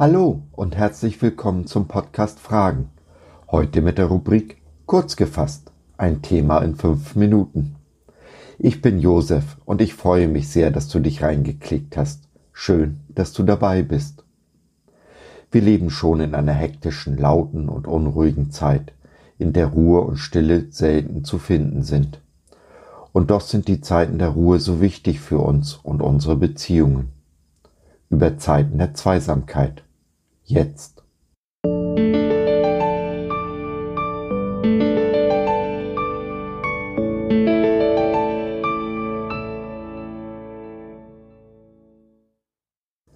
Hallo und herzlich willkommen zum Podcast Fragen. Heute mit der Rubrik Kurz gefasst, ein Thema in fünf Minuten. Ich bin Josef und ich freue mich sehr, dass du dich reingeklickt hast. Schön, dass du dabei bist. Wir leben schon in einer hektischen, lauten und unruhigen Zeit, in der Ruhe und Stille selten zu finden sind. Und doch sind die Zeiten der Ruhe so wichtig für uns und unsere Beziehungen. Über Zeiten der Zweisamkeit jetzt.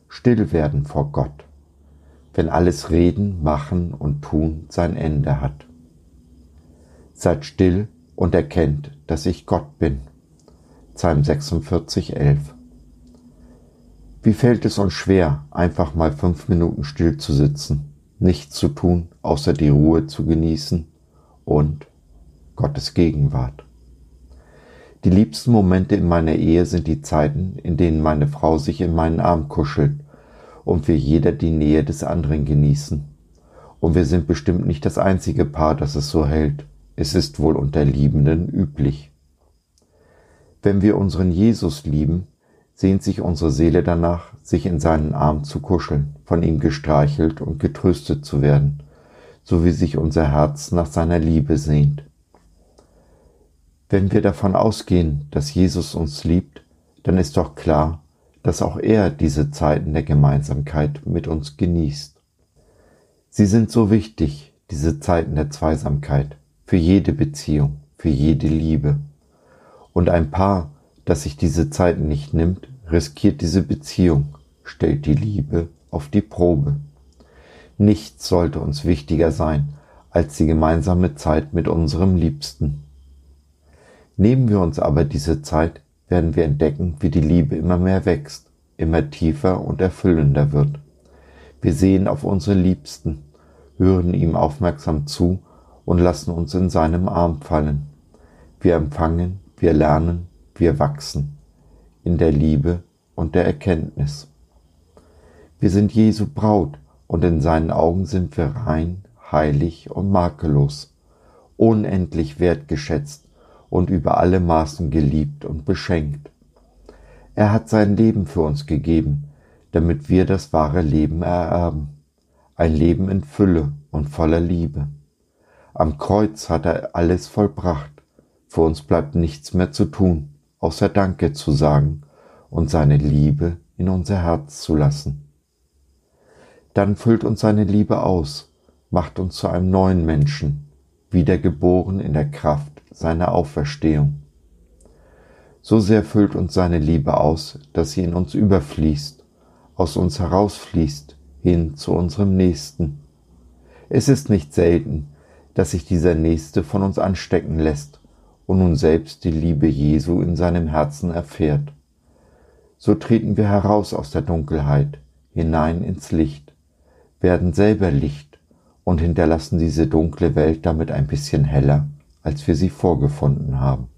Still werden vor Gott, wenn alles Reden, Machen und Tun sein Ende hat. Seid still und erkennt, dass ich Gott bin. Psalm 46, 11. Wie fällt es uns schwer, einfach mal fünf Minuten still zu sitzen, nichts zu tun, außer die Ruhe zu genießen und Gottes Gegenwart. Die liebsten Momente in meiner Ehe sind die Zeiten, in denen meine Frau sich in meinen Arm kuschelt und wir jeder die Nähe des anderen genießen. Und wir sind bestimmt nicht das einzige Paar, das es so hält. Es ist wohl unter Liebenden üblich. Wenn wir unseren Jesus lieben, sehnt sich unsere Seele danach, sich in seinen Arm zu kuscheln, von ihm gestreichelt und getröstet zu werden, so wie sich unser Herz nach seiner Liebe sehnt. Wenn wir davon ausgehen, dass Jesus uns liebt, dann ist doch klar, dass auch er diese Zeiten der Gemeinsamkeit mit uns genießt. Sie sind so wichtig, diese Zeiten der Zweisamkeit, für jede Beziehung, für jede Liebe. Und ein Paar, das sich diese Zeiten nicht nimmt, riskiert diese Beziehung, stellt die Liebe auf die Probe. Nichts sollte uns wichtiger sein als die gemeinsame Zeit mit unserem Liebsten. Nehmen wir uns aber diese Zeit, werden wir entdecken, wie die Liebe immer mehr wächst, immer tiefer und erfüllender wird. Wir sehen auf unsere Liebsten, hören ihm aufmerksam zu und lassen uns in seinem Arm fallen. Wir empfangen, wir lernen, wir wachsen in der Liebe und der Erkenntnis. Wir sind Jesu Braut und in seinen Augen sind wir rein, heilig und makellos, unendlich wertgeschätzt und über alle Maßen geliebt und beschenkt. Er hat sein Leben für uns gegeben, damit wir das wahre Leben ererben, ein Leben in Fülle und voller Liebe. Am Kreuz hat er alles vollbracht, für uns bleibt nichts mehr zu tun außer Danke zu sagen und seine Liebe in unser Herz zu lassen. Dann füllt uns seine Liebe aus, macht uns zu einem neuen Menschen, wiedergeboren in der Kraft seiner Auferstehung. So sehr füllt uns seine Liebe aus, dass sie in uns überfließt, aus uns herausfließt, hin zu unserem Nächsten. Es ist nicht selten, dass sich dieser Nächste von uns anstecken lässt und nun selbst die Liebe Jesu in seinem Herzen erfährt. So treten wir heraus aus der Dunkelheit, hinein ins Licht, werden selber Licht und hinterlassen diese dunkle Welt damit ein bisschen heller, als wir sie vorgefunden haben.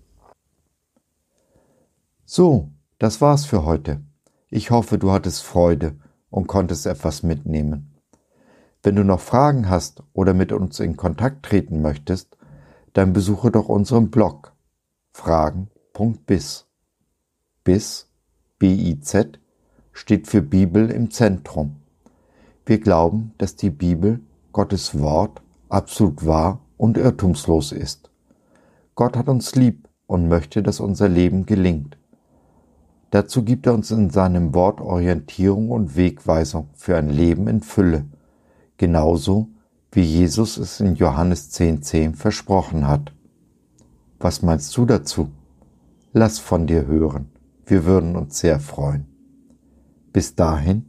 So, das war's für heute. Ich hoffe, du hattest Freude und konntest etwas mitnehmen. Wenn du noch Fragen hast oder mit uns in Kontakt treten möchtest, dann besuche doch unseren Blog fragen.biz. Biz, B-I-Z, steht für Bibel im Zentrum. Wir glauben, dass die Bibel, Gottes Wort, absolut wahr und irrtumslos ist. Gott hat uns lieb und möchte, dass unser Leben gelingt. Dazu gibt er uns in seinem Wort Orientierung und Wegweisung für ein Leben in Fülle, genauso wie Jesus es in Johannes 10.10 10 versprochen hat. Was meinst du dazu? Lass von dir hören. Wir würden uns sehr freuen. Bis dahin,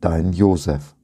dein Josef.